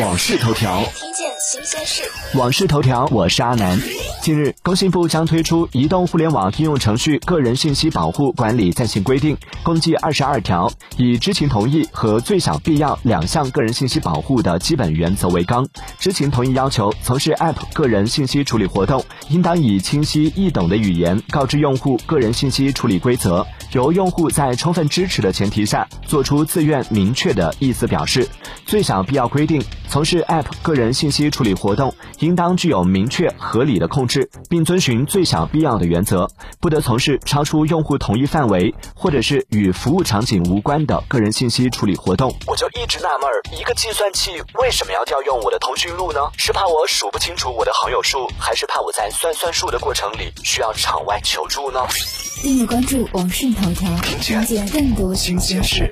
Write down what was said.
往事头条，听见新鲜事。网事头条，我是阿南。近日，工信部将推出《移动互联网应用程序个人信息保护管理暂行规定》，共计二十二条，以知情同意和最小必要两项个人信息保护的基本原则为纲。知情同意要求，从事 App 个人信息处理活动，应当以清晰易懂的语言告知用户个人信息处理规则，由用户在充分支持的前提下，做出自愿明确的意思表示。最小必要规定，从事 App 个人信息处理活动，应当具有明确合理的控制，并遵循最小必要的原则，不得从事超出用户同意范围或者是与服务场景无关的个人信息处理活动。我就一直纳闷儿，一个计算器为什么要调用我的通讯录呢？是怕我数不清楚我的好友数，还是怕我在算算数的过程里需要场外求助呢？订阅关注网讯头条，了解更多新鲜事。